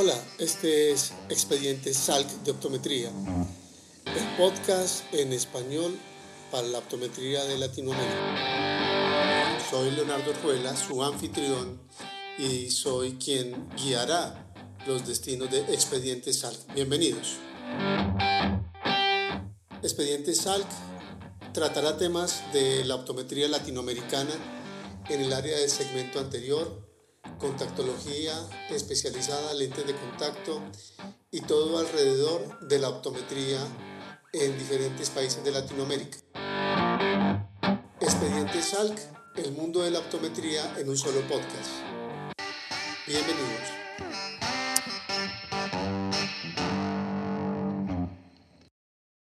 Hola, este es Expediente SALC de Optometría, el podcast en español para la optometría de Latinoamérica. Soy Leonardo Ruela, su anfitrión, y soy quien guiará los destinos de Expediente SALC. Bienvenidos. Expediente SALC tratará temas de la optometría latinoamericana en el área del segmento anterior, contactología especializada, lentes de contacto y todo alrededor de la optometría en diferentes países de Latinoamérica. Expediente SALC, el mundo de la optometría en un solo podcast. Bienvenidos.